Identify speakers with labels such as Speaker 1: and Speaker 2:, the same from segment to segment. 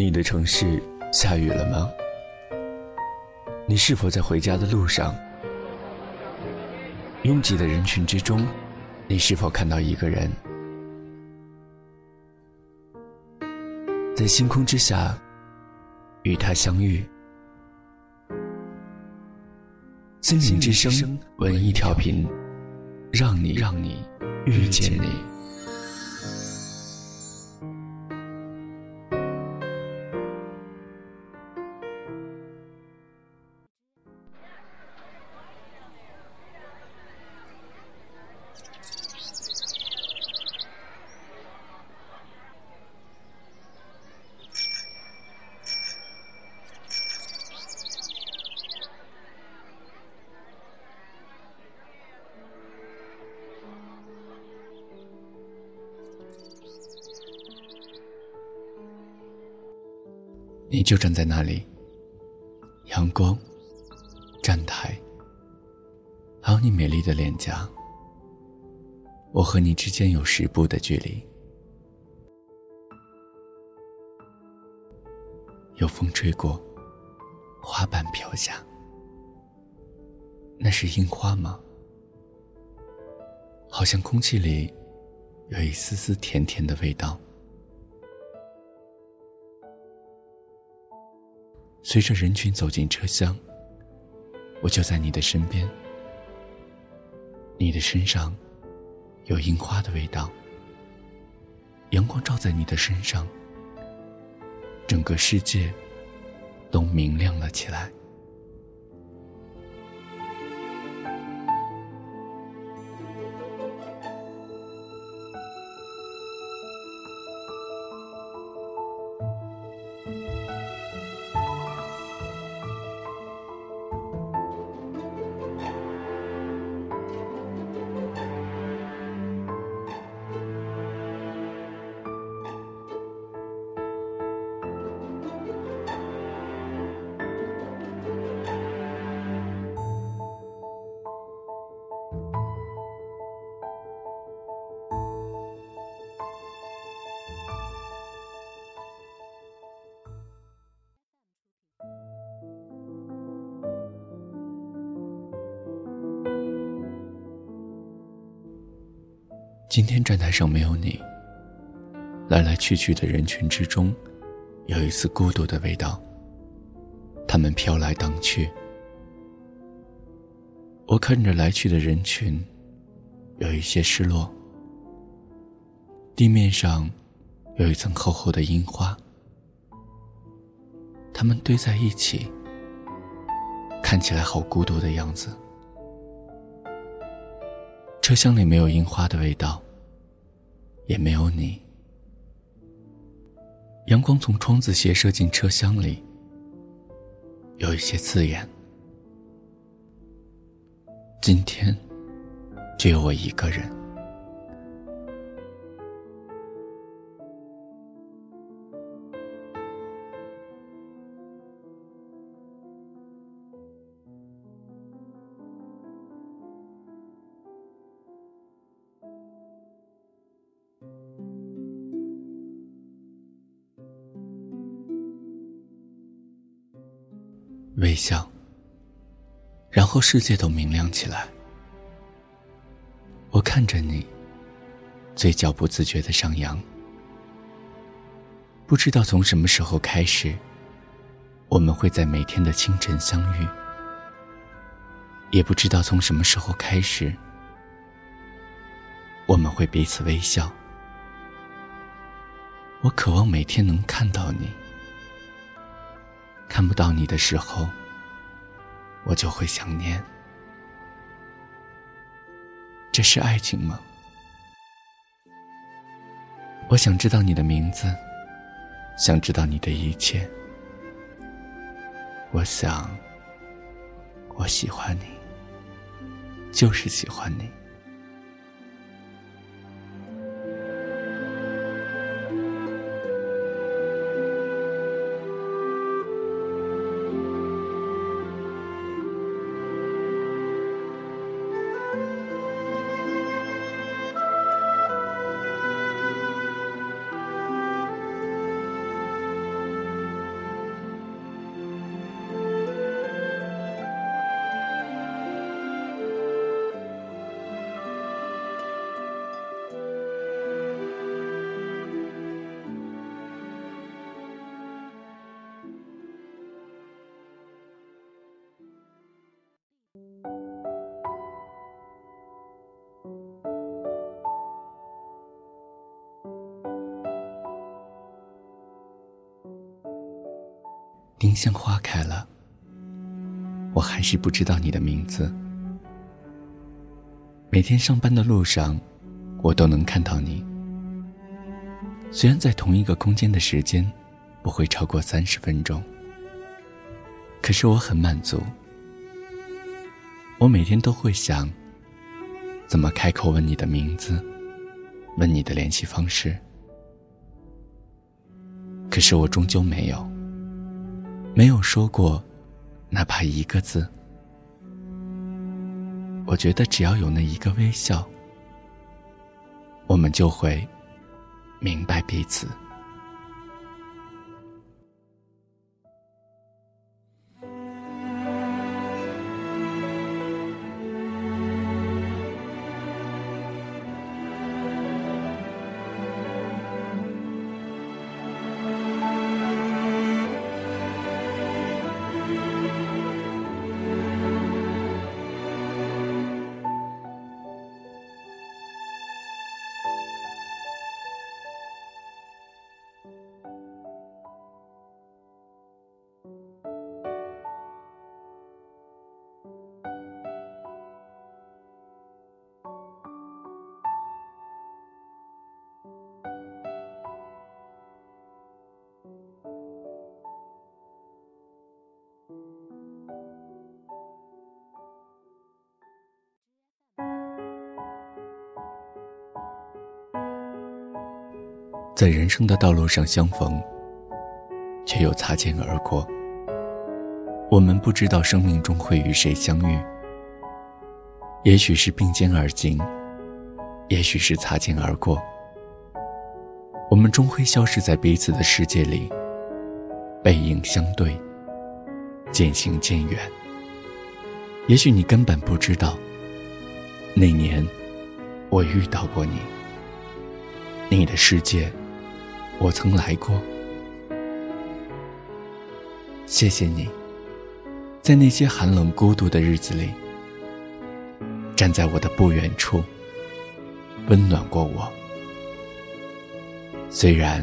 Speaker 1: 你的城市下雨了吗？你是否在回家的路上？拥挤的人群之中，你是否看到一个人？在星空之下，与他相遇。心灵之声，文艺调频，让你让你遇见你。你就站在那里，阳光、站台，还有你美丽的脸颊。我和你之间有十步的距离。有风吹过，花瓣飘下，那是樱花吗？好像空气里有一丝丝甜甜的味道。随着人群走进车厢，我就在你的身边。你的身上有樱花的味道，阳光照在你的身上，整个世界都明亮了起来。今天站台上没有你，来来去去的人群之中，有一丝孤独的味道。他们飘来荡去，我看着来去的人群，有一些失落。地面上有一层厚厚的樱花，他们堆在一起，看起来好孤独的样子。车厢里没有樱花的味道，也没有你。阳光从窗子斜射进车厢里，有一些刺眼。今天，只有我一个人。微笑，然后世界都明亮起来。我看着你，嘴角不自觉的上扬。不知道从什么时候开始，我们会在每天的清晨相遇。也不知道从什么时候开始，我们会彼此微笑。我渴望每天能看到你。看不到你的时候，我就会想念。这是爱情吗？我想知道你的名字，想知道你的一切。我想，我喜欢你，就是喜欢你。丁香花开了，我还是不知道你的名字。每天上班的路上，我都能看到你。虽然在同一个空间的时间不会超过三十分钟，可是我很满足。我每天都会想，怎么开口问你的名字，问你的联系方式。可是我终究没有，没有说过，哪怕一个字。我觉得只要有那一个微笑，我们就会明白彼此。在人生的道路上相逢，却又擦肩而过。我们不知道生命中会与谁相遇，也许是并肩而行，也许是擦肩而过。我们终会消失在彼此的世界里，背影相对，渐行渐远。也许你根本不知道，那年我遇到过你，你的世界。我曾来过，谢谢你，在那些寒冷孤独的日子里，站在我的不远处，温暖过我。虽然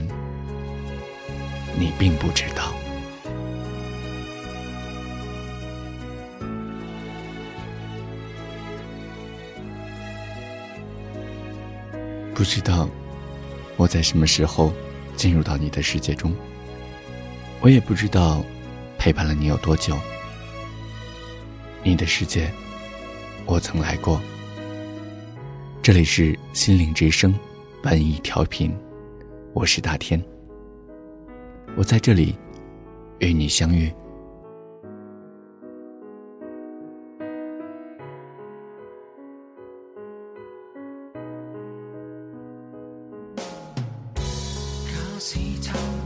Speaker 1: 你并不知道，不知道我在什么时候。进入到你的世界中，我也不知道陪伴了你有多久。你的世界，我曾来过。这里是心灵之声，本意调频，我是大天。我在这里与你相遇。
Speaker 2: 是惆。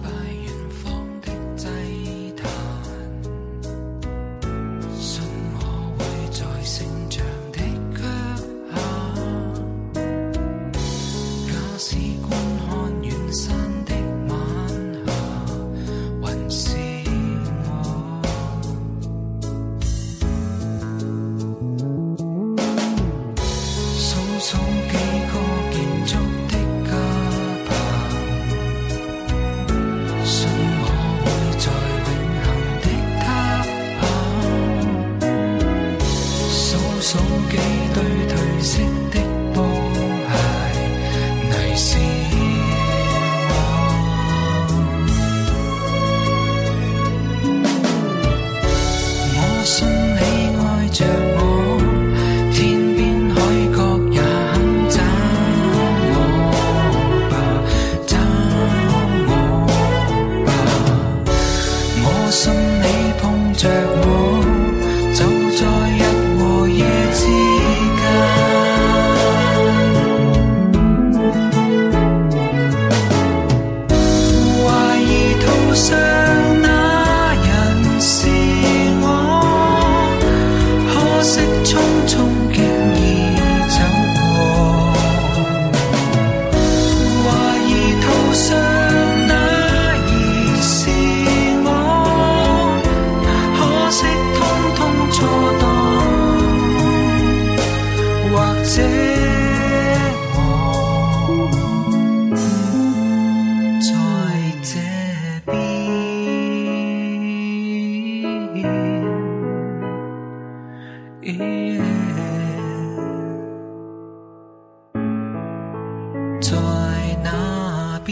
Speaker 2: 走几对。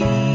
Speaker 2: be.